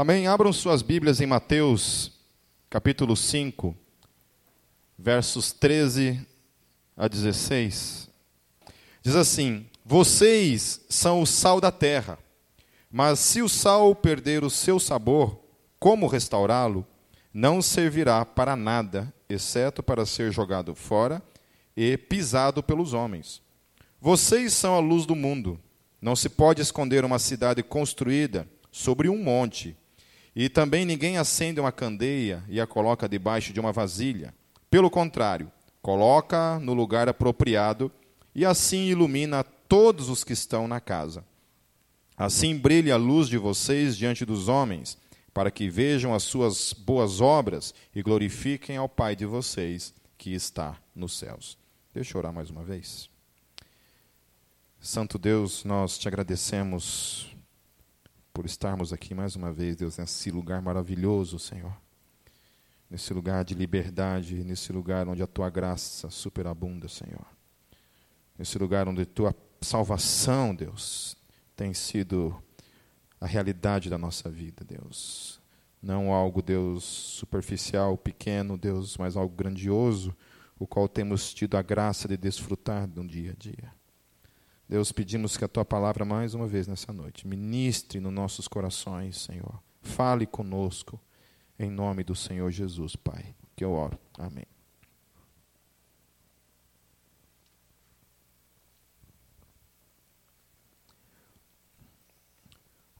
Amém? Abram suas Bíblias em Mateus, capítulo 5, versos 13 a 16. Diz assim: Vocês são o sal da terra, mas se o sal perder o seu sabor, como restaurá-lo? Não servirá para nada, exceto para ser jogado fora e pisado pelos homens. Vocês são a luz do mundo. Não se pode esconder uma cidade construída sobre um monte. E também ninguém acende uma candeia e a coloca debaixo de uma vasilha. Pelo contrário, coloca no lugar apropriado e assim ilumina todos os que estão na casa. Assim brilhe a luz de vocês diante dos homens, para que vejam as suas boas obras e glorifiquem ao Pai de vocês que está nos céus. Deixa eu orar mais uma vez. Santo Deus, nós te agradecemos por estarmos aqui mais uma vez, Deus, nesse lugar maravilhoso, Senhor. Nesse lugar de liberdade, nesse lugar onde a tua graça superabunda, Senhor. Nesse lugar onde a tua salvação, Deus, tem sido a realidade da nossa vida, Deus. Não algo, Deus, superficial, pequeno, Deus, mas algo grandioso, o qual temos tido a graça de desfrutar no dia a dia. Deus, pedimos que a tua palavra, mais uma vez nessa noite, ministre nos nossos corações, Senhor. Fale conosco, em nome do Senhor Jesus, Pai, que eu oro. Amém.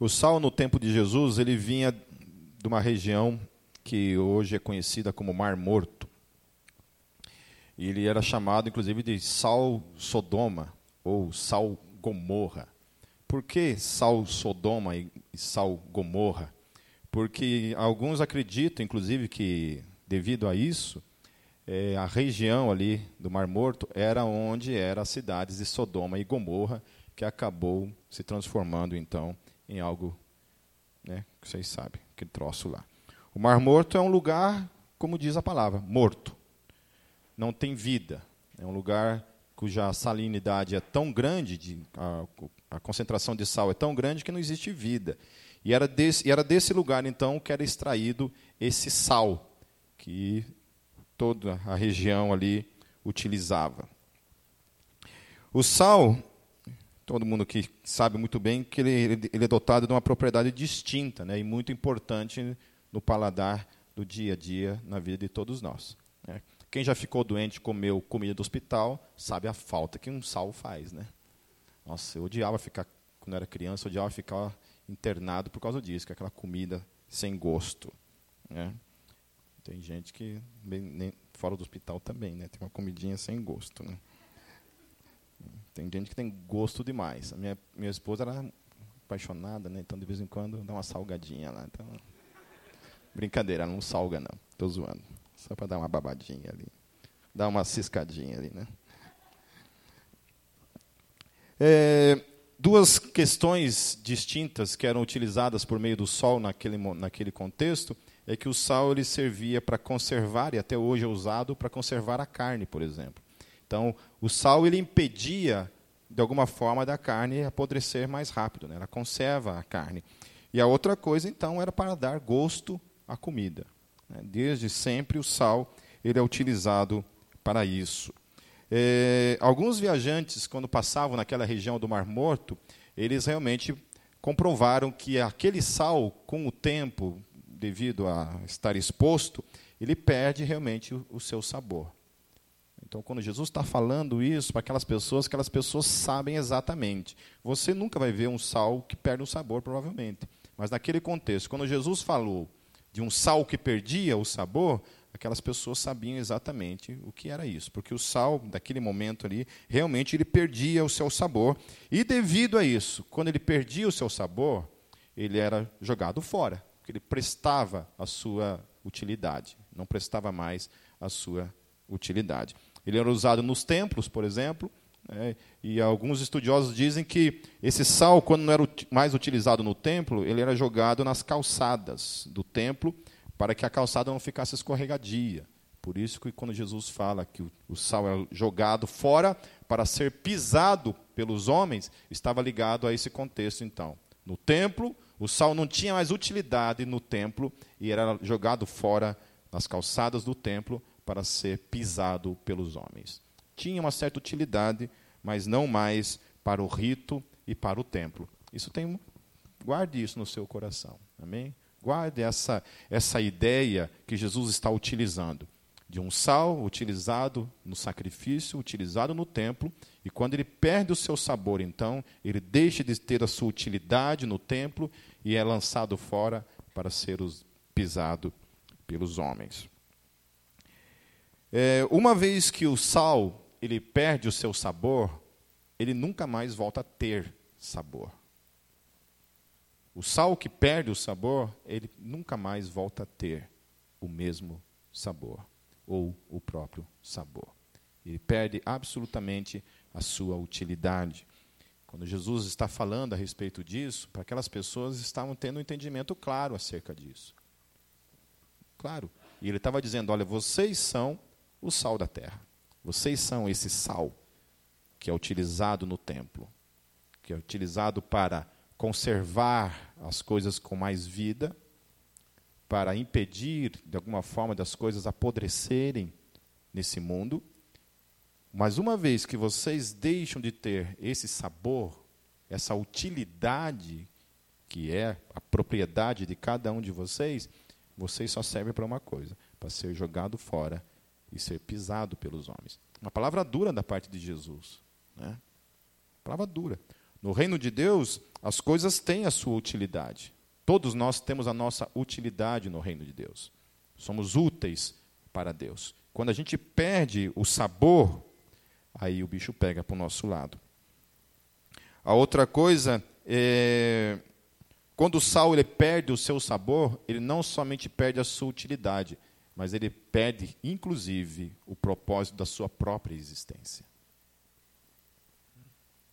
O sal no tempo de Jesus, ele vinha de uma região que hoje é conhecida como Mar Morto. E ele era chamado, inclusive, de sal Sodoma, ou Sal Gomorra. Por que Sal Sodoma e Sal Gomorra? Porque alguns acreditam, inclusive, que devido a isso, é, a região ali do Mar Morto era onde eram as cidades de Sodoma e Gomorra, que acabou se transformando então em algo, né, que vocês sabem, aquele troço lá. O Mar Morto é um lugar, como diz a palavra, morto. Não tem vida. É um lugar cuja salinidade é tão grande, de, a, a, concentração de sal é tão grande que não existe vida. E era, desse, e era desse lugar, então, que era extraído esse sal, que toda a região ali utilizava. O sal, todo mundo que sabe muito bem que ele, ele é dotado de uma propriedade distinta né, e muito importante no paladar do dia a dia, na vida de todos nós. Né. Quem já ficou doente comeu comida do hospital sabe a falta que um sal faz, né? Nossa, eu odiava ficar quando era criança, eu odiava ficar internado por causa disso, que é aquela comida sem gosto, né? Tem gente que nem, fora do hospital também, né? Tem uma comidinha sem gosto, né? Tem gente que tem gosto demais. A minha minha esposa era apaixonada, né? Então de vez em quando dá uma salgadinha lá. Então, brincadeira, ela não salga não. Estou zoando. Só para dar uma babadinha ali. Dar uma ciscadinha ali, né? É, duas questões distintas que eram utilizadas por meio do sol naquele, naquele contexto é que o sal ele servia para conservar, e até hoje é usado para conservar a carne, por exemplo. Então, o sal ele impedia, de alguma forma, da carne apodrecer mais rápido, né? ela conserva a carne. E a outra coisa, então, era para dar gosto à comida. Né? Desde sempre o sal ele é utilizado para isso. É, alguns viajantes, quando passavam naquela região do Mar Morto, eles realmente comprovaram que aquele sal, com o tempo, devido a estar exposto, ele perde realmente o, o seu sabor. Então, quando Jesus está falando isso para aquelas pessoas, aquelas pessoas sabem exatamente. Você nunca vai ver um sal que perde o sabor, provavelmente. Mas naquele contexto, quando Jesus falou de um sal que perdia o sabor, aquelas pessoas sabiam exatamente o que era isso, porque o sal daquele momento ali realmente ele perdia o seu sabor e devido a isso, quando ele perdia o seu sabor, ele era jogado fora, porque ele prestava a sua utilidade, não prestava mais a sua utilidade. Ele era usado nos templos, por exemplo, né, e alguns estudiosos dizem que esse sal, quando não era mais utilizado no templo, ele era jogado nas calçadas do templo para que a calçada não ficasse escorregadia. Por isso que quando Jesus fala que o sal é jogado fora para ser pisado pelos homens, estava ligado a esse contexto então. No templo, O sal não tinha mais utilidade no templo e era jogado fora nas calçadas do templo para ser pisado pelos homens. Tinha uma certa utilidade, mas não mais para o rito e para o templo. Isso tem guarde isso no seu coração. Amém? Guarde essa essa ideia que Jesus está utilizando de um sal utilizado no sacrifício, utilizado no templo, e quando ele perde o seu sabor, então, ele deixa de ter a sua utilidade no templo e é lançado fora para ser pisado pelos homens. É, uma vez que o sal ele perde o seu sabor, ele nunca mais volta a ter sabor. O sal que perde o sabor, ele nunca mais volta a ter o mesmo sabor ou o próprio sabor. Ele perde absolutamente a sua utilidade. Quando Jesus está falando a respeito disso, para aquelas pessoas estavam tendo um entendimento claro acerca disso. Claro. E ele estava dizendo: olha, vocês são o sal da terra. Vocês são esse sal que é utilizado no templo, que é utilizado para conservar as coisas com mais vida para impedir, de alguma forma, das coisas apodrecerem nesse mundo. Mas uma vez que vocês deixam de ter esse sabor, essa utilidade, que é a propriedade de cada um de vocês, vocês só servem para uma coisa: para ser jogado fora e ser pisado pelos homens. Uma palavra dura da parte de Jesus. Né? Palavra dura. No reino de Deus, as coisas têm a sua utilidade. Todos nós temos a nossa utilidade no reino de Deus. Somos úteis para Deus. Quando a gente perde o sabor, aí o bicho pega para o nosso lado. A outra coisa é quando o sal ele perde o seu sabor, ele não somente perde a sua utilidade, mas ele perde, inclusive, o propósito da sua própria existência.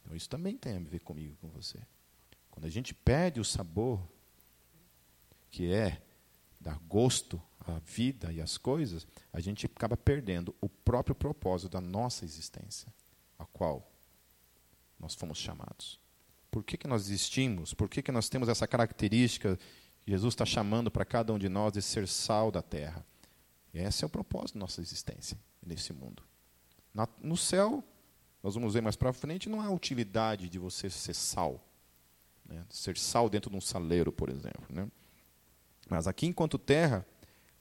Então, isso também tem a ver comigo, com você. Quando a gente perde o sabor, que é dar gosto à vida e às coisas, a gente acaba perdendo o próprio propósito da nossa existência, a qual nós fomos chamados. Por que, que nós existimos? Por que, que nós temos essa característica Jesus está chamando para cada um de nós de ser sal da terra? Esse é o propósito da nossa existência nesse mundo. Na, no céu, nós vamos ver mais para frente, não há utilidade de você ser sal. Né? Ser sal dentro de um saleiro, por exemplo. Né? Mas aqui, enquanto terra,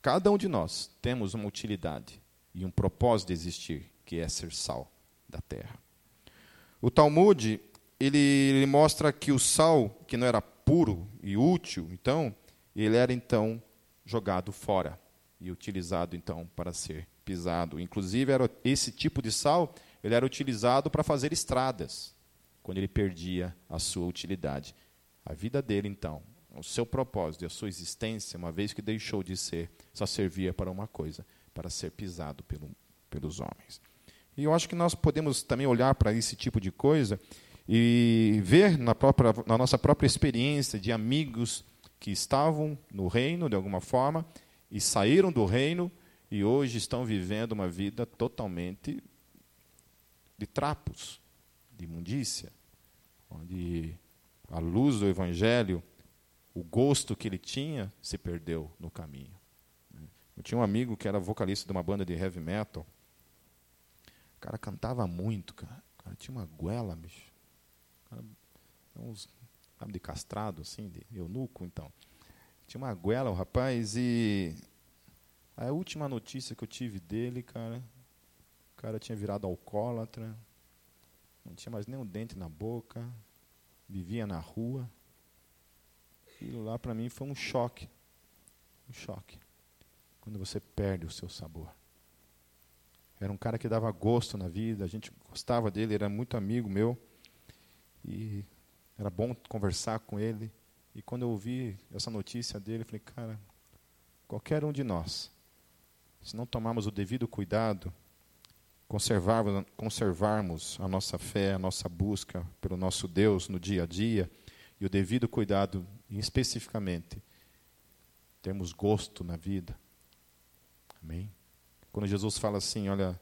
cada um de nós temos uma utilidade e um propósito de existir, que é ser sal da terra. O Talmud ele, ele, mostra que o sal, que não era puro e útil, então, ele era então jogado fora e utilizado então para ser pisado. Inclusive, era esse tipo de sal, ele era utilizado para fazer estradas, quando ele perdia a sua utilidade. A vida dele, então, o seu propósito e a sua existência, uma vez que deixou de ser, só servia para uma coisa, para ser pisado pelo, pelos homens. E eu acho que nós podemos também olhar para esse tipo de coisa e ver na, própria, na nossa própria experiência de amigos que estavam no reino, de alguma forma, e saíram do reino e hoje estão vivendo uma vida totalmente de trapos, de imundícia, onde a luz do Evangelho o gosto que ele tinha se perdeu no caminho. Eu tinha um amigo que era vocalista de uma banda de heavy metal. O cara cantava muito, cara. O cara tinha uma goela, bicho. Cara, uns, sabe, de castrado, assim, de eunuco, então. Tinha uma goela, o rapaz, e a última notícia que eu tive dele, cara, o cara tinha virado alcoólatra, não tinha mais nenhum dente na boca, vivia na rua aquilo lá para mim foi um choque. Um choque. Quando você perde o seu sabor. Era um cara que dava gosto na vida, a gente gostava dele, era muito amigo meu. E era bom conversar com ele. E quando eu ouvi essa notícia dele, eu falei, cara, qualquer um de nós, se não tomarmos o devido cuidado, conservarmos, conservarmos a nossa fé, a nossa busca pelo nosso Deus no dia a dia, e o devido cuidado especificamente termos gosto na vida. Amém? Quando Jesus fala assim, olha,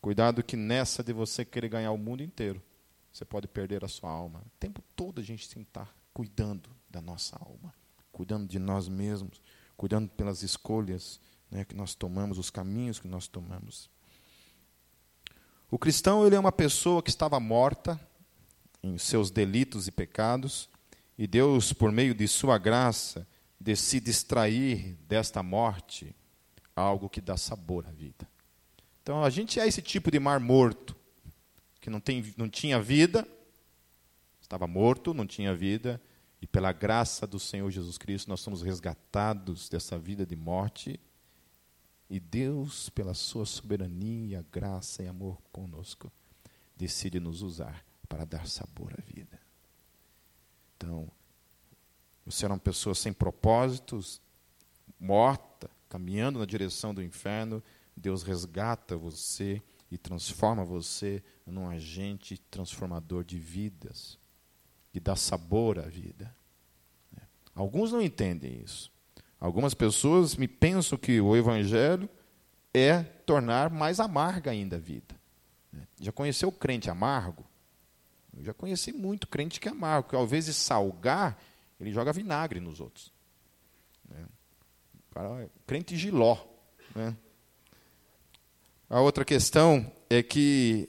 cuidado que nessa de você querer ganhar o mundo inteiro, você pode perder a sua alma. O tempo todo a gente estar cuidando da nossa alma, cuidando de nós mesmos, cuidando pelas escolhas né, que nós tomamos, os caminhos que nós tomamos. O cristão ele é uma pessoa que estava morta em seus delitos e pecados, e Deus, por meio de sua graça, decide extrair desta morte algo que dá sabor à vida. Então a gente é esse tipo de mar morto, que não, tem, não tinha vida, estava morto, não tinha vida, e pela graça do Senhor Jesus Cristo nós somos resgatados dessa vida de morte. E Deus, pela sua soberania, graça e amor conosco, decide nos usar para dar sabor à vida. Então, você era uma pessoa sem propósitos, morta, caminhando na direção do inferno, Deus resgata você e transforma você num agente transformador de vidas e dá sabor à vida. Alguns não entendem isso. Algumas pessoas me pensam que o evangelho é tornar mais amarga ainda a vida. Já conheceu o crente amargo? Eu já conheci muito crente que é amargo, que ao invés de salgar, ele joga vinagre nos outros. Né? Crente giló. Né? A outra questão é que,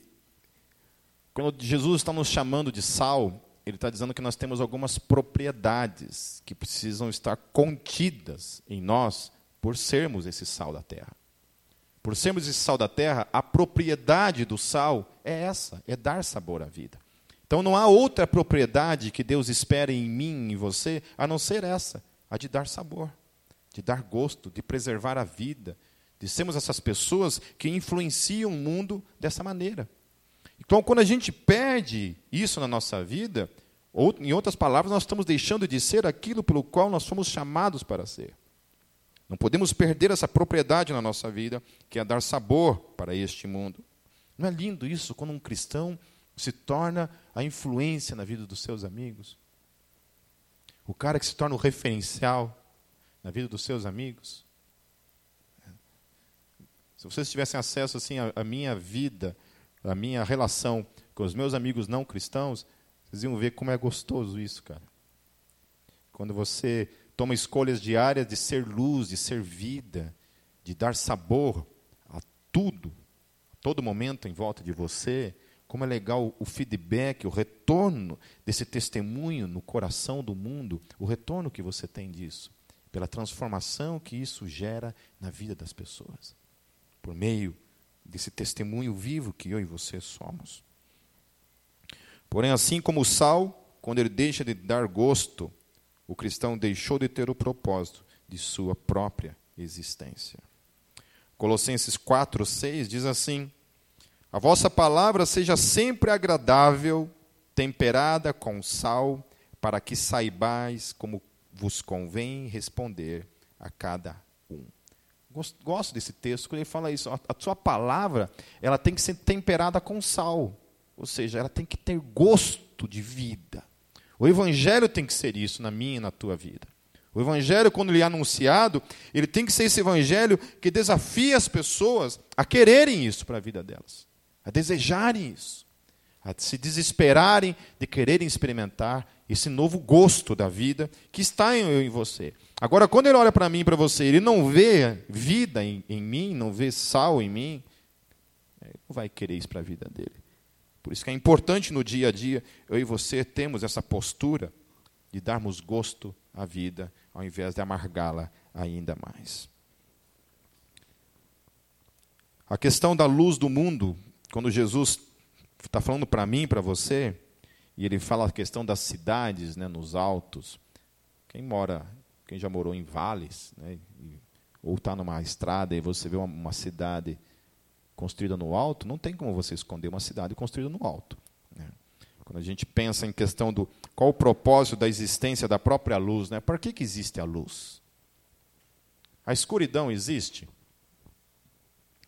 quando Jesus está nos chamando de sal, ele está dizendo que nós temos algumas propriedades que precisam estar contidas em nós por sermos esse sal da terra. Por sermos esse sal da terra, a propriedade do sal é essa, é dar sabor à vida. Então não há outra propriedade que Deus espere em mim e em você a não ser essa, a de dar sabor, de dar gosto, de preservar a vida, de sermos essas pessoas que influenciam o mundo dessa maneira. Então, quando a gente perde isso na nossa vida, ou, em outras palavras, nós estamos deixando de ser aquilo pelo qual nós fomos chamados para ser. Não podemos perder essa propriedade na nossa vida, que é dar sabor para este mundo. Não é lindo isso quando um cristão se torna a influência na vida dos seus amigos? O cara que se torna o referencial na vida dos seus amigos? Se vocês tivessem acesso assim à minha vida, a minha relação com os meus amigos não cristãos, vocês iam ver como é gostoso isso, cara. Quando você toma escolhas diárias de ser luz, de ser vida, de dar sabor a tudo, a todo momento em volta de você, como é legal o feedback, o retorno desse testemunho no coração do mundo, o retorno que você tem disso, pela transformação que isso gera na vida das pessoas, por meio desse testemunho vivo que eu e você somos. Porém, assim como o sal, quando ele deixa de dar gosto, o cristão deixou de ter o propósito de sua própria existência. Colossenses 4, 6 diz assim: A vossa palavra seja sempre agradável, temperada com sal, para que saibais como vos convém responder a cada Gosto desse texto, quando ele fala isso. A sua palavra ela tem que ser temperada com sal. Ou seja, ela tem que ter gosto de vida. O evangelho tem que ser isso na minha e na tua vida. O evangelho, quando ele é anunciado, ele tem que ser esse evangelho que desafia as pessoas a quererem isso para a vida delas, a desejarem isso, a se desesperarem de quererem experimentar esse novo gosto da vida que está em, em você. Agora, quando ele olha para mim e para você, ele não vê vida em, em, mim, não vê sal em mim, ele não vai querer isso para a vida dele. Por isso que é importante no dia a dia, eu e você temos essa postura de darmos gosto à vida, ao invés de amargá-la ainda mais. A questão da luz do mundo, quando Jesus está falando para mim, para você, e ele fala a questão das cidades, né, nos altos. Quem mora, quem já morou em vales, né, ou está numa estrada e você vê uma, uma, cidade construída no alto, não tem como você esconder uma cidade construída no alto. Né. Quando a gente pensa em questão do qual o propósito da existência da própria luz, né, para que, que existe a luz? A escuridão existe?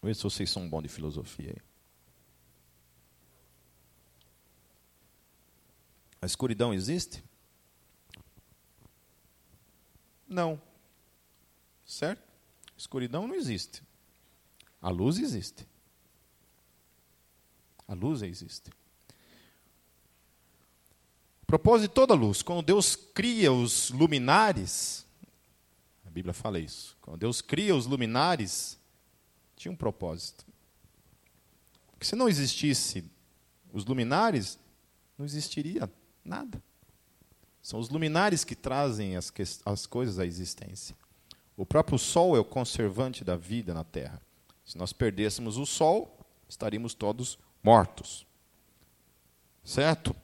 Vê se vocês são bons de filosofia aí. A escuridão existe? Não. Certo? Escuridão não existe. A luz existe. A luz existe. O propósito de toda luz, quando Deus cria os luminares, a Bíblia fala isso, quando Deus cria os luminares, tinha um propósito. Porque se não existisse os luminares, não existiria nada. São os luminares que trazem as, que, as coisas à existência. O próprio Sol é o conservante da vida na Terra. Se nós perdêssemos o Sol, estaríamos todos mortos. Certo?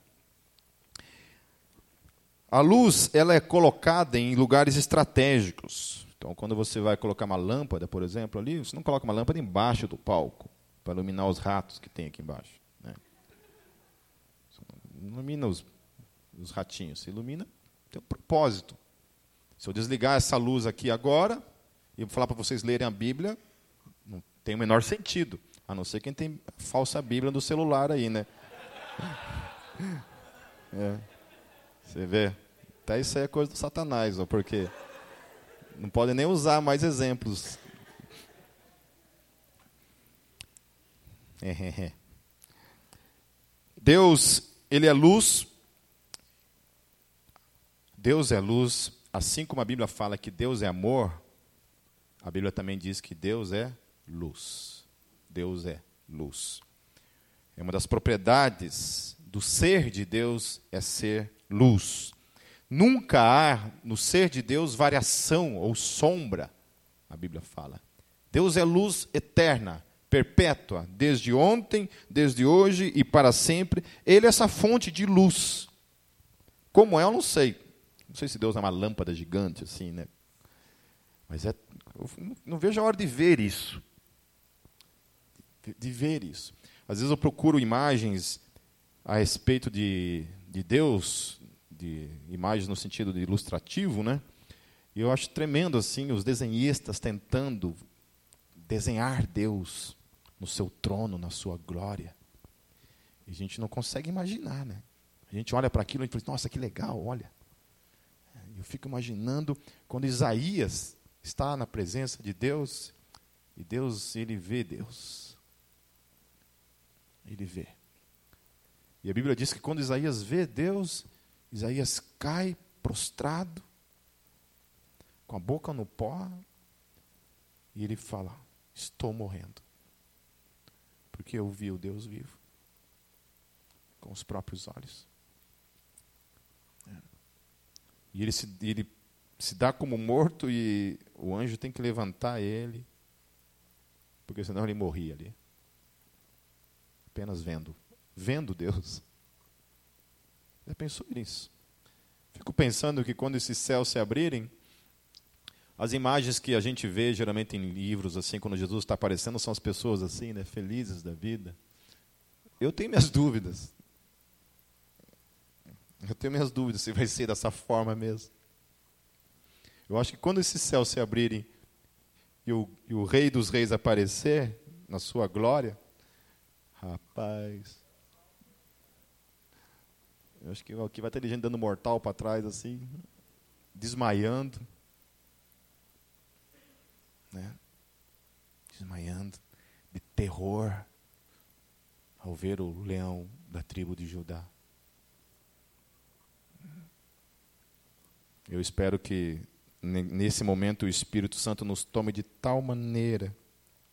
A luz ela é colocada em lugares estratégicos. Então, quando você vai colocar uma lâmpada, por exemplo, ali, você não coloca uma lâmpada embaixo do palco para iluminar os ratos que tem aqui embaixo. Né? Ilumina os, os ratinhos, ilumina, tem um propósito. Se eu desligar essa luz aqui agora e falar para vocês lerem a Bíblia, não tem o menor sentido. A não ser quem tem falsa Bíblia no celular aí, né? É. Você vê? Até isso aí é coisa do Satanás, ó, porque não podem nem usar mais exemplos. Deus, Ele é luz. Deus é luz. Assim como a Bíblia fala que Deus é amor, a Bíblia também diz que Deus é luz. Deus é luz. É uma das propriedades do ser de Deus é ser luz. Nunca há no ser de Deus variação ou sombra, a Bíblia fala. Deus é luz eterna, perpétua, desde ontem, desde hoje e para sempre. Ele é essa fonte de luz. Como é, eu não sei. Não sei se Deus é uma lâmpada gigante assim, né? Mas é, não vejo a hora de ver isso de ver isso. Às vezes eu procuro imagens a respeito de, de Deus, de imagens no sentido de ilustrativo, né? E eu acho tremendo assim os desenhistas tentando desenhar Deus no seu trono, na sua glória. E a gente não consegue imaginar, né? A gente olha para aquilo e fala, nossa, que legal, olha. Eu fico imaginando quando Isaías está na presença de Deus e Deus, ele vê Deus ele vê. E a Bíblia diz que quando Isaías vê Deus, Isaías cai prostrado, com a boca no pó, e ele fala: Estou morrendo. Porque eu vi o Deus vivo, com os próprios olhos. É. E ele se, ele se dá como morto e o anjo tem que levantar ele, porque senão ele morria ali apenas vendo. Vendo Deus. Já pensou nisso? Fico pensando que quando esses céus se abrirem, as imagens que a gente vê geralmente em livros, assim, quando Jesus está aparecendo, são as pessoas assim, né, felizes da vida. Eu tenho minhas dúvidas. Eu tenho minhas dúvidas se vai ser dessa forma mesmo. Eu acho que quando esses céus se abrirem e o, e o Rei dos Reis aparecer na sua glória, Rapaz. Eu acho que aqui vai ter gente dando mortal para trás assim, desmaiando. Né? Desmaiando de terror ao ver o leão da tribo de Judá. Eu espero que nesse momento o Espírito Santo nos tome de tal maneira,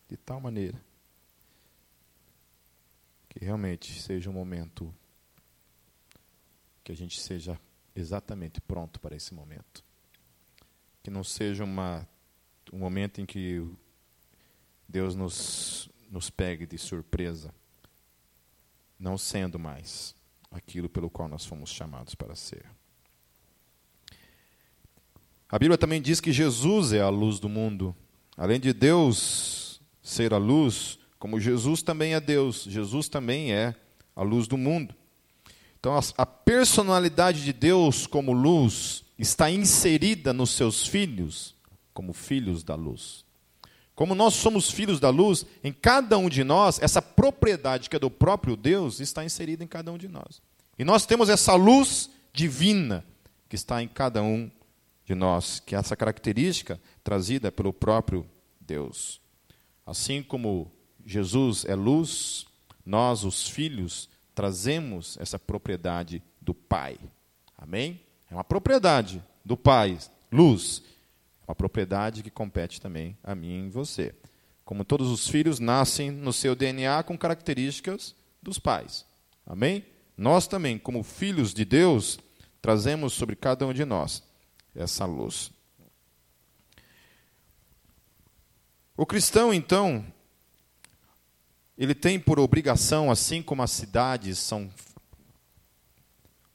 de tal maneira, que realmente seja um momento que a gente seja exatamente pronto para esse momento. Que não seja uma, um momento em que Deus nos, nos pegue de surpresa, não sendo mais aquilo pelo qual nós fomos chamados para ser. A Bíblia também diz que Jesus é a luz do mundo. Além de Deus ser a luz, como Jesus também é Deus, Jesus também é a luz do mundo. Então, a personalidade de Deus como luz está inserida nos seus filhos, como filhos da luz. Como nós somos filhos da luz, em cada um de nós, essa propriedade que é do próprio Deus está inserida em cada um de nós. E nós temos essa luz divina que está em cada um de nós, que é essa característica trazida pelo próprio Deus. Assim como Jesus é luz, nós, os filhos, trazemos essa propriedade do Pai, Amém? É uma propriedade do Pai, luz. É uma propriedade que compete também a mim e você. Como todos os filhos nascem no seu DNA com características dos pais. Amém? Nós também, como filhos de Deus, trazemos sobre cada um de nós essa luz. O cristão, então, ele tem por obrigação, assim como as cidades são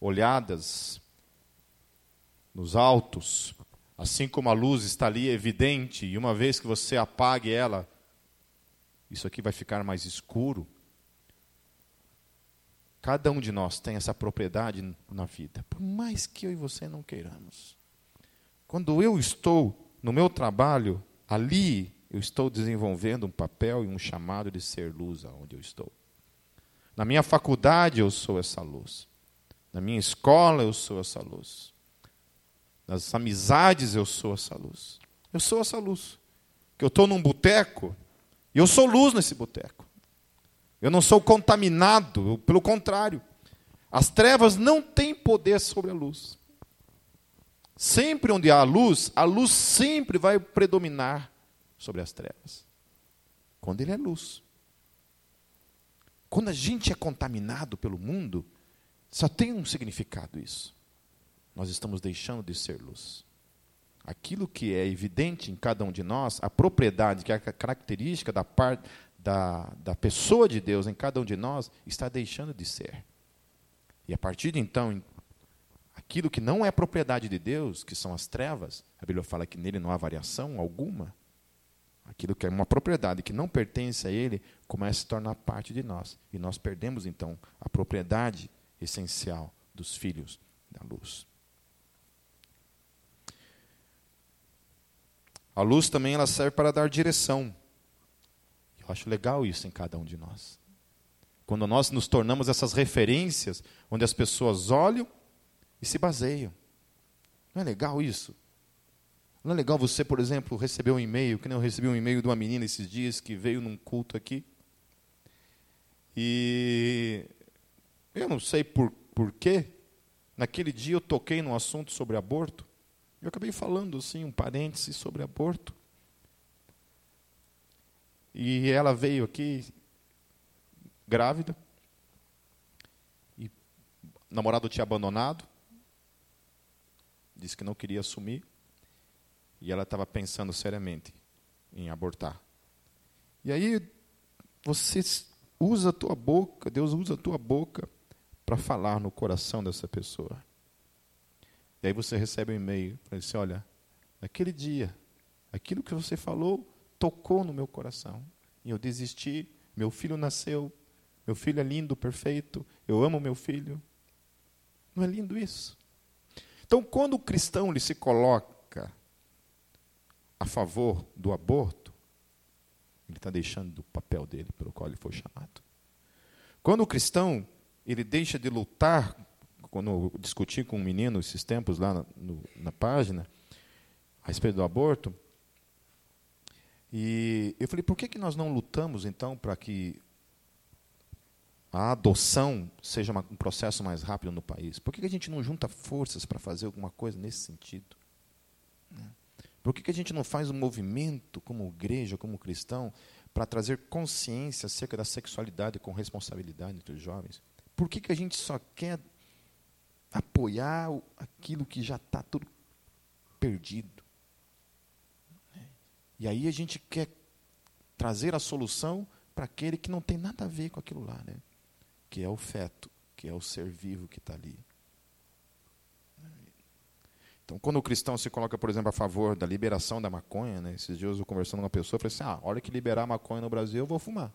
olhadas nos altos, assim como a luz está ali evidente, e uma vez que você apague ela, isso aqui vai ficar mais escuro. Cada um de nós tem essa propriedade na vida, por mais que eu e você não queiramos. Quando eu estou no meu trabalho, ali eu estou desenvolvendo um papel e um chamado de ser luz aonde eu estou. Na minha faculdade eu sou essa luz. Na minha escola eu sou essa luz. Nas amizades eu sou essa luz. Eu sou essa luz. Que eu estou num boteco e eu sou luz nesse boteco. Eu não sou contaminado, pelo contrário. As trevas não têm poder sobre a luz. Sempre onde há luz, a luz sempre vai predominar sobre as trevas. Quando ele é luz. Quando a gente é contaminado pelo mundo, só tem um significado isso. Nós estamos deixando de ser luz. Aquilo que é evidente em cada um de nós, a propriedade, que é a característica da, parte da, da pessoa de Deus em cada um de nós, está deixando de ser. E a partir de então, aquilo que não é propriedade de Deus, que são as trevas, a Bíblia fala que nele não há variação alguma, aquilo que é uma propriedade que não pertence a ele, começa a se tornar parte de nós. E nós perdemos, então, a propriedade essencial dos filhos da luz. A luz também ela serve para dar direção. Eu acho legal isso em cada um de nós. Quando nós nos tornamos essas referências, onde as pessoas olham e se baseiam. Não é legal isso? Não é legal você, por exemplo, receber um e-mail, que nem eu recebi um e-mail de uma menina esses dias que veio num culto aqui. E eu não sei por, por quê, naquele dia eu toquei num assunto sobre aborto. Eu acabei falando assim, um parêntese sobre aborto. E ela veio aqui grávida. E o namorado tinha abandonado. Disse que não queria assumir. E ela estava pensando seriamente em abortar. E aí você usa a tua boca, Deus usa a tua boca para falar no coração dessa pessoa. E aí você recebe um e-mail, para assim, olha, naquele dia, aquilo que você falou tocou no meu coração. E eu desisti, meu filho nasceu, meu filho é lindo, perfeito, eu amo meu filho. Não é lindo isso? Então, quando o cristão ele se coloca a favor do aborto, ele está deixando do papel dele pelo qual ele foi chamado. Quando o cristão ele deixa de lutar, quando eu discuti com um menino esses tempos lá na, no, na página, a respeito do aborto, e eu falei, por que, que nós não lutamos então para que a adoção seja uma, um processo mais rápido no país? Por que, que a gente não junta forças para fazer alguma coisa nesse sentido? Por que, que a gente não faz um movimento como igreja, como cristão, para trazer consciência acerca da sexualidade com responsabilidade entre os jovens? Por que, que a gente só quer apoiar aquilo que já está tudo perdido? E aí a gente quer trazer a solução para aquele que não tem nada a ver com aquilo lá, né? Que é o feto, que é o ser vivo que está ali. Então, quando o cristão se coloca, por exemplo, a favor da liberação da maconha, né, esses dias eu conversando com uma pessoa, falei assim: ah, a hora que liberar a maconha no Brasil, eu vou fumar.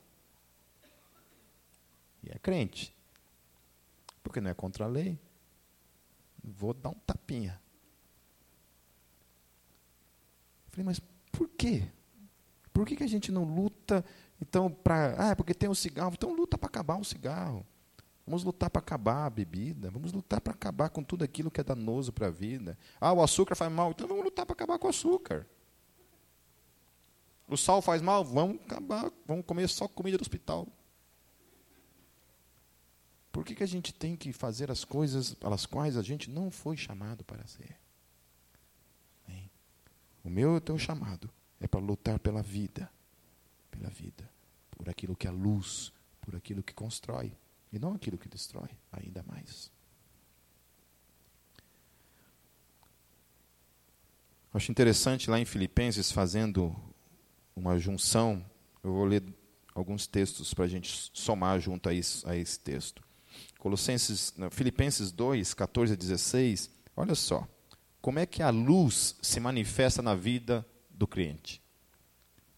E é crente. Porque não é contra a lei. Vou dar um tapinha. Falei, mas por quê? Por que, que a gente não luta, então, para. Ah, é porque tem o um cigarro. Então luta para acabar o cigarro. Vamos lutar para acabar a bebida. Vamos lutar para acabar com tudo aquilo que é danoso para a vida. Ah, o açúcar faz mal. Então vamos lutar para acabar com o açúcar. O sal faz mal? Vamos acabar. Vamos comer só comida do hospital. Por que, que a gente tem que fazer as coisas pelas quais a gente não foi chamado para ser? Hein? O meu e o teu chamado é para lutar pela vida, pela vida, por aquilo que é luz, por aquilo que constrói, e não aquilo que destrói, ainda mais. Acho interessante lá em Filipenses, fazendo uma junção, eu vou ler alguns textos para a gente somar junto a, isso, a esse texto. Colossenses, Filipenses 2, 14 a 16, olha só, como é que a luz se manifesta na vida do crente?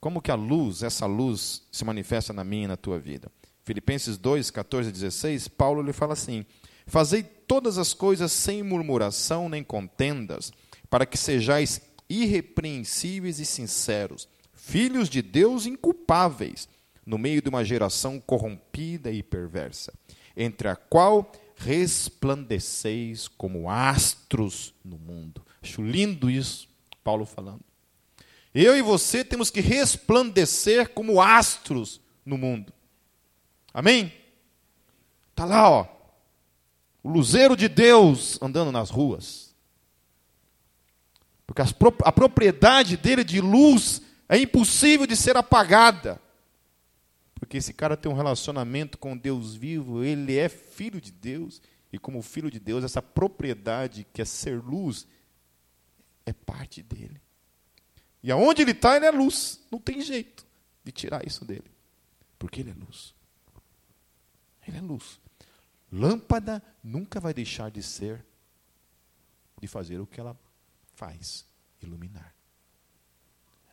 Como que a luz, essa luz, se manifesta na minha e na tua vida? Filipenses 2, 14 a 16, Paulo lhe fala assim: Fazei todas as coisas sem murmuração nem contendas, para que sejais irrepreensíveis e sinceros, filhos de Deus inculpáveis, no meio de uma geração corrompida e perversa, entre a qual resplandeceis como astros no mundo. Acho lindo isso, Paulo falando. Eu e você temos que resplandecer como astros no mundo. Amém? Está lá, ó. O luzeiro de Deus andando nas ruas. Porque a propriedade dele de luz é impossível de ser apagada. Porque esse cara tem um relacionamento com Deus vivo, ele é filho de Deus, e como filho de Deus, essa propriedade que é ser luz é parte dele. E aonde ele está, ele é luz. Não tem jeito de tirar isso dele. Porque ele é luz. Ele é luz. Lâmpada nunca vai deixar de ser, de fazer o que ela faz iluminar.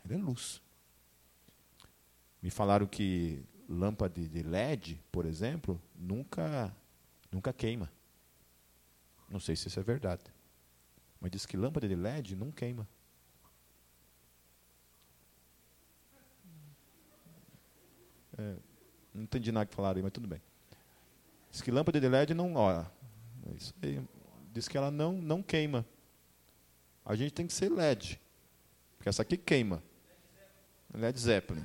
Ela é luz. Me falaram que lâmpada de LED, por exemplo, nunca, nunca queima. Não sei se isso é verdade. Mas diz que lâmpada de LED não queima. É, não entendi nada que falaram aí, mas tudo bem. Diz que lâmpada de LED não. É isso aí, diz que ela não, não queima. A gente tem que ser LED. Porque essa aqui queima. LED Zeppelin.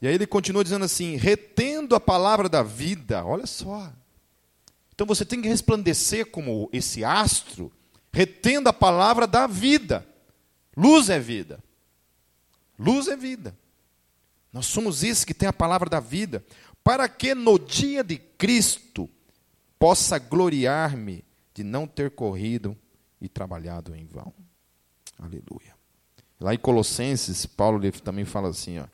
E aí ele continua dizendo assim: retendo a palavra da vida. Olha só. Então você tem que resplandecer como esse astro, retendo a palavra da vida. Luz é vida. Luz é vida. Nós somos esses que tem a palavra da vida. Para que no dia de Cristo possa gloriar-me de não ter corrido e trabalhado em vão. Aleluia. Lá em Colossenses, Paulo também fala assim, ó,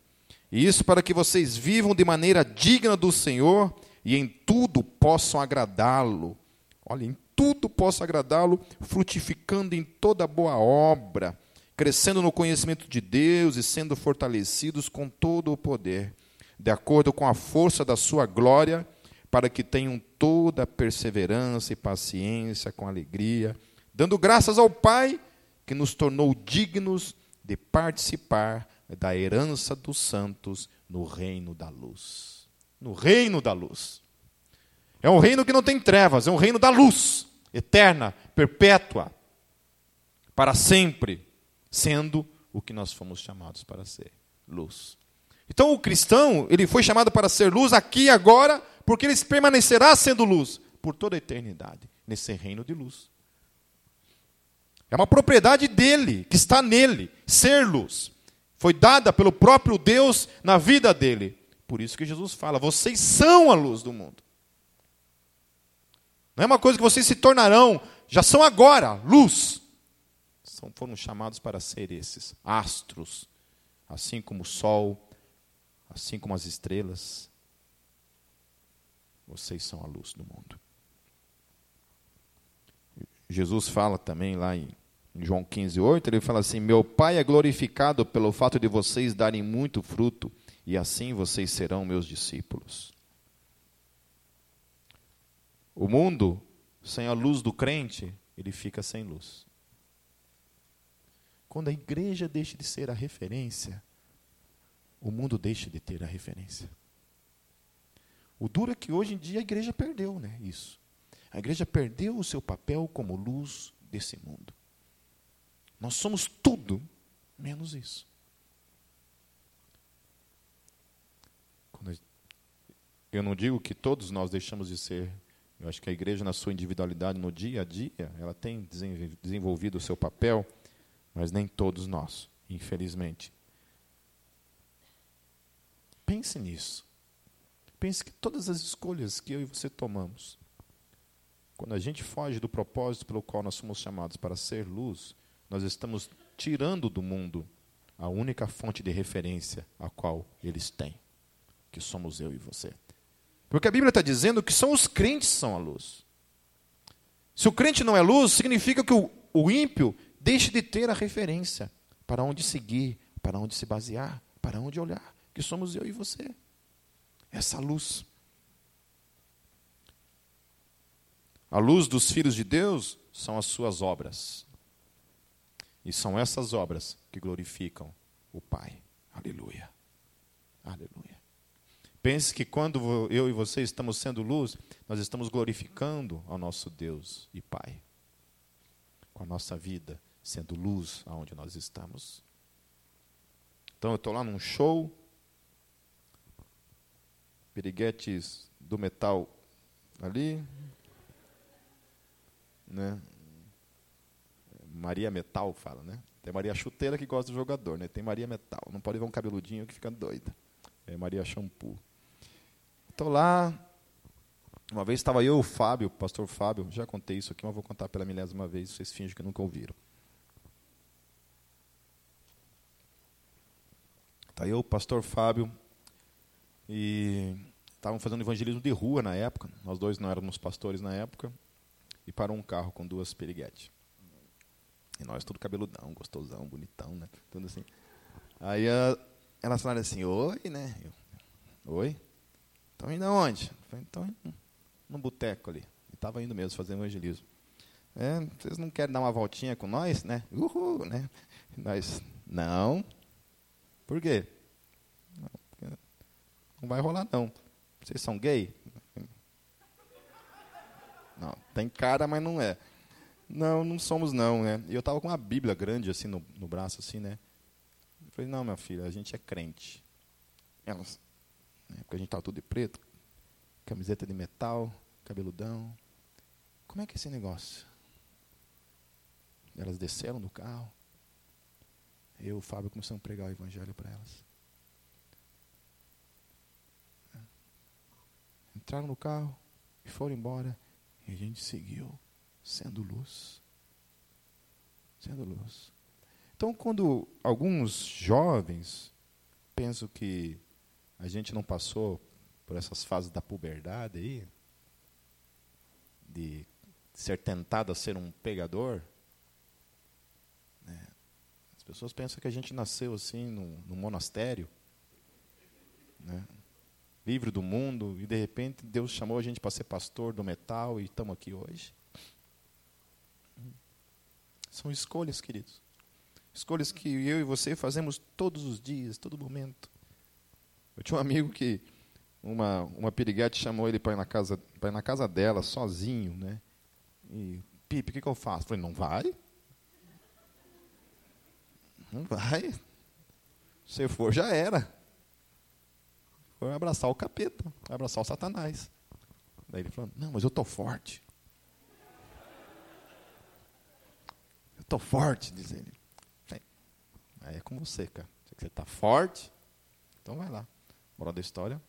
e isso para que vocês vivam de maneira digna do Senhor e em tudo possam agradá-lo. Olha, em tudo possam agradá-lo, frutificando em toda boa obra, crescendo no conhecimento de Deus e sendo fortalecidos com todo o poder, de acordo com a força da sua glória para que tenham toda a perseverança e paciência com alegria, dando graças ao Pai que nos tornou dignos de participar da herança dos santos no reino da luz. No reino da luz. É um reino que não tem trevas, é um reino da luz, eterna, perpétua, para sempre, sendo o que nós fomos chamados para ser, luz. Então o cristão, ele foi chamado para ser luz aqui e agora, porque ele permanecerá sendo luz por toda a eternidade, nesse reino de luz. É uma propriedade dele, que está nele, ser luz. Foi dada pelo próprio Deus na vida dele. Por isso que Jesus fala: vocês são a luz do mundo. Não é uma coisa que vocês se tornarão, já são agora, luz. São, foram chamados para ser esses astros, assim como o sol, assim como as estrelas, vocês são a luz do mundo. Jesus fala também lá em, João 15, 8, ele fala assim: Meu Pai é glorificado pelo fato de vocês darem muito fruto, e assim vocês serão meus discípulos. O mundo, sem a luz do crente, ele fica sem luz. Quando a igreja deixa de ser a referência, o mundo deixa de ter a referência. O duro é que hoje em dia a igreja perdeu né, isso. A igreja perdeu o seu papel como luz desse mundo. Nós somos tudo menos isso. Eu não digo que todos nós deixamos de ser. Eu acho que a igreja, na sua individualidade, no dia a dia, ela tem desenvolvido o seu papel, mas nem todos nós, infelizmente. Pense nisso. Pense que todas as escolhas que eu e você tomamos, quando a gente foge do propósito pelo qual nós somos chamados para ser luz, nós estamos tirando do mundo a única fonte de referência a qual eles têm, que somos eu e você. Porque a Bíblia está dizendo que são os crentes que são a luz. Se o crente não é luz, significa que o, o ímpio deixe de ter a referência para onde seguir, para onde se basear, para onde olhar, que somos eu e você. Essa luz. A luz dos filhos de Deus são as suas obras. E são essas obras que glorificam o Pai. Aleluia. Aleluia. Pense que quando eu e você estamos sendo luz, nós estamos glorificando ao nosso Deus e Pai. Com a nossa vida sendo luz aonde nós estamos. Então eu estou lá num show, piriguetes do metal ali, né? Maria Metal fala, né? Tem Maria Chuteira que gosta do jogador, né? Tem Maria Metal. Não pode ver um cabeludinho que fica doida. É Maria Shampoo. Estou lá. Uma vez estava eu, o Fábio, o pastor Fábio. Já contei isso aqui, mas vou contar pela milésima vez. Vocês fingem que nunca ouviram. Está eu, o pastor Fábio. E estavam fazendo evangelismo de rua na época. Nós dois não éramos pastores na época. E parou um carro com duas piriguetes. E nós tudo cabeludão, gostosão, bonitão, né? Tudo assim. Aí a, elas falaram assim, oi, né? Eu, oi? Estão indo aonde? falei, então no boteco ali. E estava indo mesmo fazer evangelismo. É, vocês não querem dar uma voltinha com nós, né? Uhul, né? Nós, não. Por quê? Não, vai rolar, não. Vocês são gay? Não, tem cara, mas não é. Não, não somos não, né? E eu estava com uma Bíblia grande assim no, no braço, assim, né? Eu falei, não, minha filha, a gente é crente. Elas, né, porque a gente estava tudo de preto, camiseta de metal, cabeludão. Como é que é esse negócio? Elas desceram do carro. Eu e o Fábio começamos a pregar o evangelho para elas. Entraram no carro e foram embora. E a gente seguiu sendo luz. Sendo luz. Então, quando alguns jovens pensam que a gente não passou por essas fases da puberdade aí, de ser tentado a ser um pegador, pessoas pensam que a gente nasceu assim num, num monastério, né? livre do mundo, e de repente Deus chamou a gente para ser pastor do metal e estamos aqui hoje. São escolhas, queridos. Escolhas que eu e você fazemos todos os dias, todo momento. Eu tinha um amigo que uma, uma piriguete chamou ele para ir na casa, ir na casa dela, sozinho, né? E, Pipe, o que, que eu faço? Eu falei, não vai. Não vai. Se for, já era. Foi abraçar o capeta, abraçar o satanás. Daí ele falou, não, mas eu estou forte. estou forte, diz ele. Aí é com você, cara. Você está forte, então vai lá. Moral da história.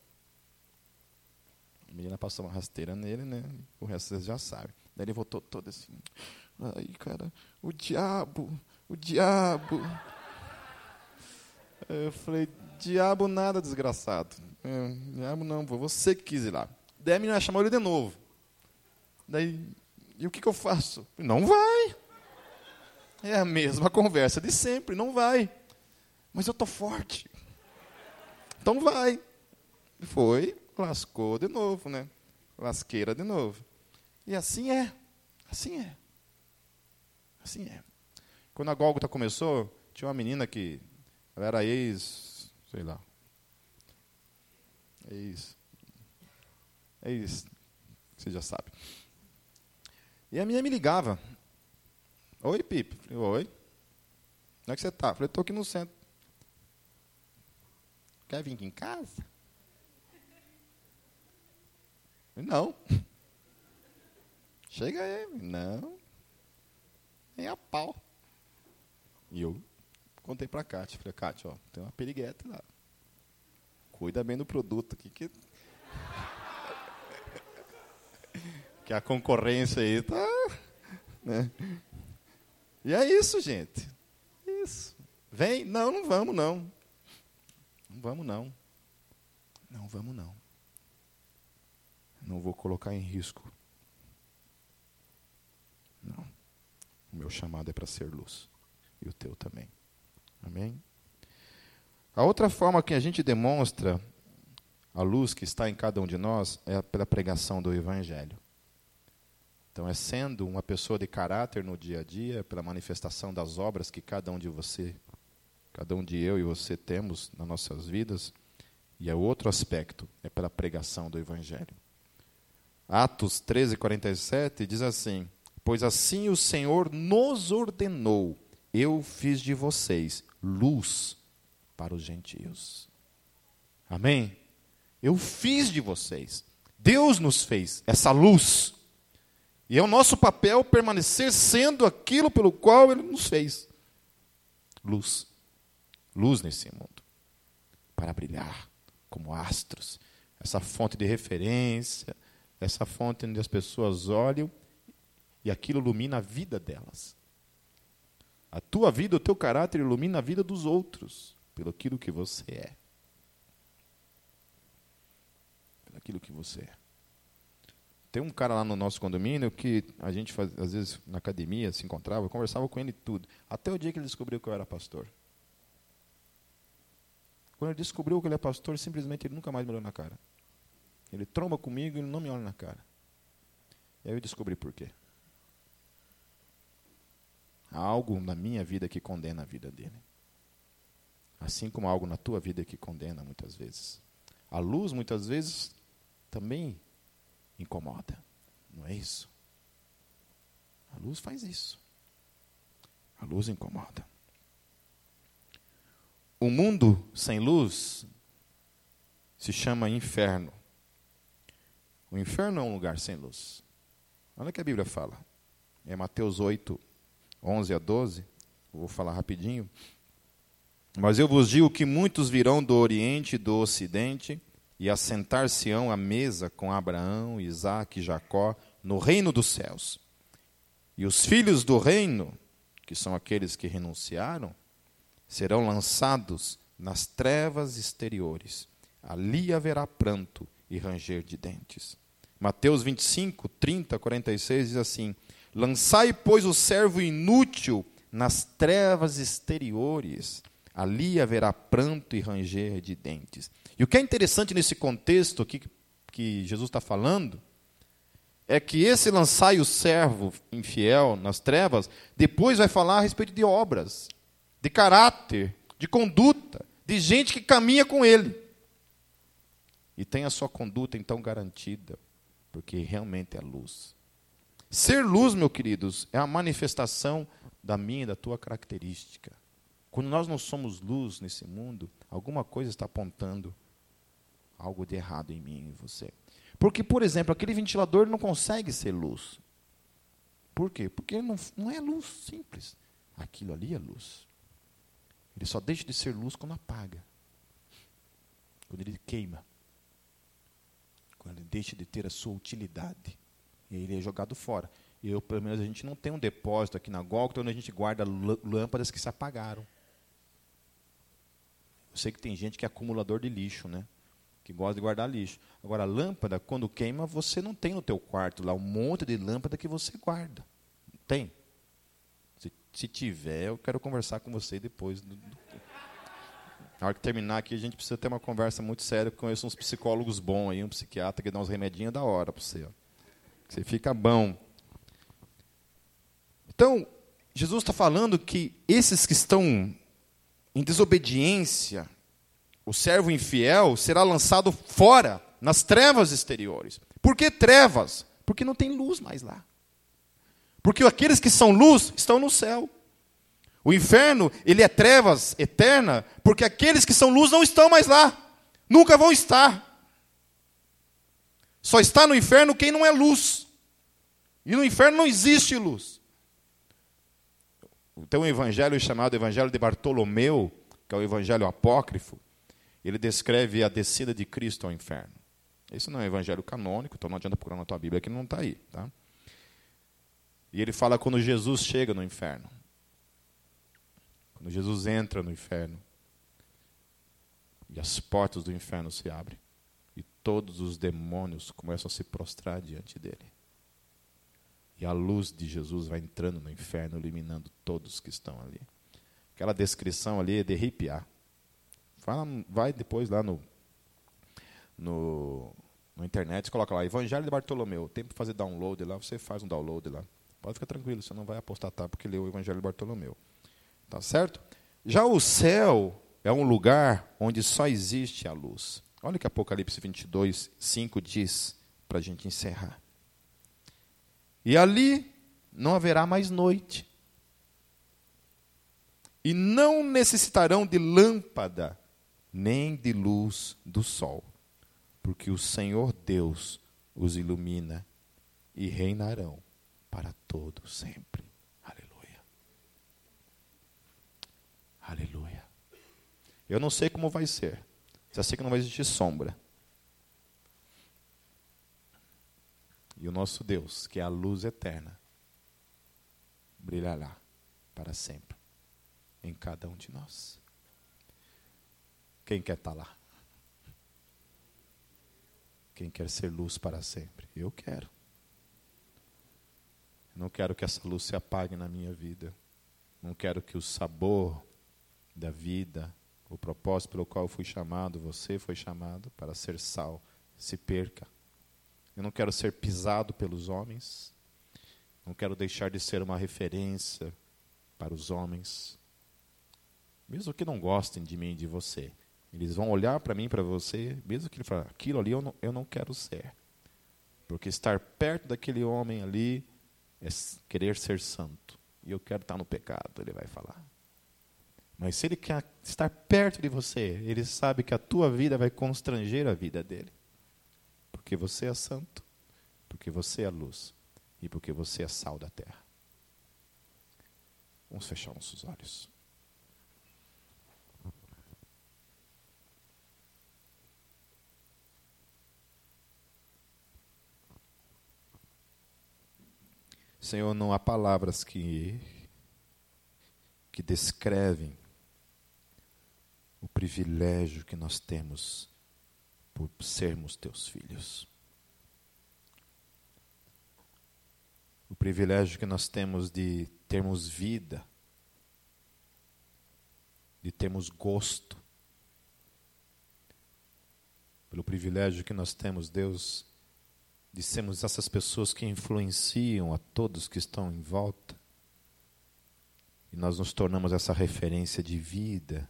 A menina passou uma rasteira nele, né? O resto vocês já sabem. Daí ele voltou todo assim. Ai, cara, o diabo, o diabo. Eu falei, diabo nada, desgraçado. É, diabo não, você que quis ir lá. Daí a menina chamou ele de novo. Daí, e o que, que eu faço? Não vai. É a mesma conversa de sempre, não vai. Mas eu estou forte. Então vai. Foi, lascou de novo, né? Lasqueira de novo. E assim é. Assim é. Assim é. Quando a Gólgota começou, tinha uma menina que ela era ex, sei lá. Ex. Ex. Você já sabe. E a menina me ligava. Oi, Pipe. Falei, Oi. Onde é que você está? Falei, estou aqui no centro. Quer vir aqui em casa? Não. Chega aí. Não. Nem a pau. E eu contei para a Kátia. Falei, Kátia, ó, tem uma perigueta lá. Cuida bem do produto aqui. Que, que a concorrência aí tá... Né? E é isso, gente. Isso. Vem? Não, não vamos, não. Não vamos, não. Não vamos, não. Não vou colocar em risco. Não. O meu chamado é para ser luz. E o teu também. Amém? A outra forma que a gente demonstra a luz que está em cada um de nós é pela pregação do Evangelho. Então, é sendo uma pessoa de caráter no dia a dia, pela manifestação das obras que cada um de você, cada um de eu e você temos nas nossas vidas. E é outro aspecto, é pela pregação do Evangelho. Atos 13, 47 diz assim: Pois assim o Senhor nos ordenou, eu fiz de vocês luz para os gentios. Amém? Eu fiz de vocês. Deus nos fez essa luz. E é o nosso papel permanecer sendo aquilo pelo qual Ele nos fez. Luz. Luz nesse mundo. Para brilhar como astros. Essa fonte de referência. Essa fonte onde as pessoas olham e aquilo ilumina a vida delas. A tua vida, o teu caráter ilumina a vida dos outros. Pelo aquilo que você é. Pelo aquilo que você é. Tem um cara lá no nosso condomínio que a gente, faz, às vezes, na academia, se encontrava, conversava com ele tudo. Até o dia que ele descobriu que eu era pastor. Quando ele descobriu que ele é pastor, simplesmente ele nunca mais me olhou na cara. Ele tromba comigo e não me olha na cara. E aí eu descobri por quê. Há algo na minha vida que condena a vida dele. Assim como há algo na tua vida que condena muitas vezes. A luz, muitas vezes, também incomoda. Não é isso? A luz faz isso. A luz incomoda. O mundo sem luz se chama inferno. O inferno é um lugar sem luz. Olha o que a Bíblia fala. É Mateus 8, 11 a 12. Vou falar rapidinho. Mas eu vos digo que muitos virão do Oriente e do Ocidente e assentar-se-ão à mesa com Abraão, Isaac e Jacó no reino dos céus. E os filhos do reino, que são aqueles que renunciaram, serão lançados nas trevas exteriores. Ali haverá pranto e ranger de dentes. Mateus 25, 30, 46 diz assim: Lançai, pois, o servo inútil nas trevas exteriores. Ali haverá pranto e ranger de dentes. E o que é interessante nesse contexto aqui que Jesus está falando, é que esse lançai o servo infiel nas trevas, depois vai falar a respeito de obras, de caráter, de conduta, de gente que caminha com ele. E tem a sua conduta então garantida, porque realmente é luz. Ser luz, meus queridos, é a manifestação da minha e da tua característica. Quando nós não somos luz nesse mundo, alguma coisa está apontando algo de errado em mim e em você. Porque, por exemplo, aquele ventilador não consegue ser luz. Por quê? Porque não, não é luz simples. Aquilo ali é luz. Ele só deixa de ser luz quando apaga. Quando ele queima. Quando ele deixa de ter a sua utilidade. Ele é jogado fora. Eu, pelo menos, a gente não tem um depósito aqui na Golgotha onde a gente guarda lâmpadas que se apagaram. Eu sei que tem gente que é acumulador de lixo, né? que gosta de guardar lixo. Agora, a lâmpada, quando queima, você não tem no teu quarto lá um monte de lâmpada que você guarda. Tem? Se, se tiver, eu quero conversar com você depois. Do, do... Na hora que terminar aqui, a gente precisa ter uma conversa muito séria. Conheço uns psicólogos bons aí, um psiquiatra que dá uns remedinhos da hora para você. Ó. Você fica bom. Então, Jesus está falando que esses que estão em desobediência, o servo infiel será lançado fora, nas trevas exteriores. Por que trevas? Porque não tem luz mais lá. Porque aqueles que são luz estão no céu. O inferno, ele é trevas eterna, porque aqueles que são luz não estão mais lá. Nunca vão estar. Só está no inferno quem não é luz. E no inferno não existe luz. Tem um evangelho chamado Evangelho de Bartolomeu, que é o evangelho apócrifo. Ele descreve a descida de Cristo ao inferno. Esse não é um evangelho canônico, então não adianta procurar na tua Bíblia que não está aí. Tá? E ele fala quando Jesus chega no inferno. Quando Jesus entra no inferno. E as portas do inferno se abrem. Todos os demônios começam a se prostrar diante dele. E a luz de Jesus vai entrando no inferno, iluminando todos que estão ali. Aquela descrição ali é de arrepiar. Fala, vai depois lá no, no, no internet, coloca lá, Evangelho de Bartolomeu. Tem para fazer download lá, você faz um download lá. Pode ficar tranquilo, você não vai apostatar porque leu o Evangelho de Bartolomeu. Tá certo? Já o céu é um lugar onde só existe a luz. Olha o que Apocalipse 22, 5 diz, para a gente encerrar. E ali não haverá mais noite. E não necessitarão de lâmpada, nem de luz do sol, porque o Senhor Deus os ilumina e reinarão para todo sempre. Aleluia. Aleluia. Eu não sei como vai ser. Já sei que não vai existir sombra. E o nosso Deus, que é a luz eterna, brilhará para sempre em cada um de nós. Quem quer estar lá? Quem quer ser luz para sempre? Eu quero. Não quero que essa luz se apague na minha vida. Não quero que o sabor da vida, o propósito pelo qual eu fui chamado, você foi chamado para ser sal, se perca. Eu não quero ser pisado pelos homens. Não quero deixar de ser uma referência para os homens. Mesmo que não gostem de mim e de você. Eles vão olhar para mim, para você, mesmo que ele fale, aquilo ali eu não, eu não quero ser. Porque estar perto daquele homem ali é querer ser santo. E eu quero estar no pecado, ele vai falar. Mas se ele quer estar perto de você, ele sabe que a tua vida vai constranger a vida dele. Porque você é santo, porque você é luz e porque você é sal da terra. Vamos fechar nossos olhos. Senhor, não há palavras que, que descrevem o privilégio que nós temos por sermos teus filhos. O privilégio que nós temos de termos vida, de termos gosto, pelo privilégio que nós temos, Deus, de sermos essas pessoas que influenciam a todos que estão em volta. E nós nos tornamos essa referência de vida.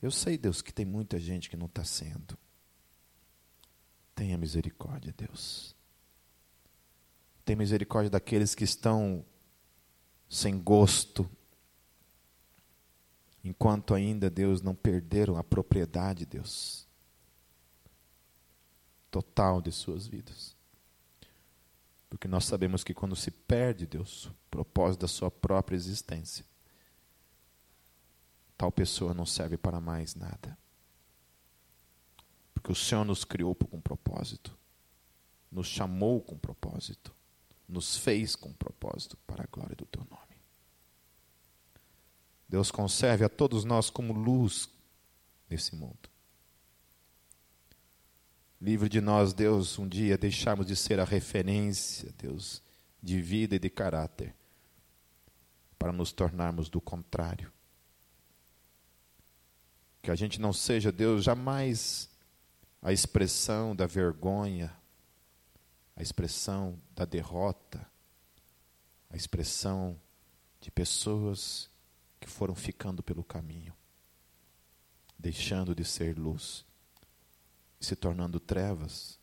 Eu sei, Deus, que tem muita gente que não está sendo. Tenha misericórdia, Deus. Tenha misericórdia daqueles que estão sem gosto, enquanto ainda, Deus, não perderam a propriedade, Deus total de suas vidas. Porque nós sabemos que quando se perde, Deus, o propósito da sua própria existência, tal pessoa não serve para mais nada. Porque o Senhor nos criou com propósito, nos chamou com propósito, nos fez com propósito para a glória do teu nome. Deus conserve a todos nós como luz nesse mundo. Livre de nós, Deus, um dia deixarmos de ser a referência, Deus, de vida e de caráter, para nos tornarmos do contrário. Que a gente não seja, Deus, jamais a expressão da vergonha, a expressão da derrota, a expressão de pessoas que foram ficando pelo caminho, deixando de ser luz se tornando trevas.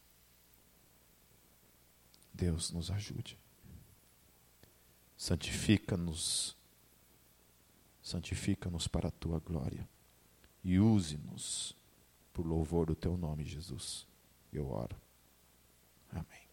Deus nos ajude. Santifica-nos, santifica-nos para a tua glória e use-nos por louvor do teu nome, Jesus. eu oro. Amém.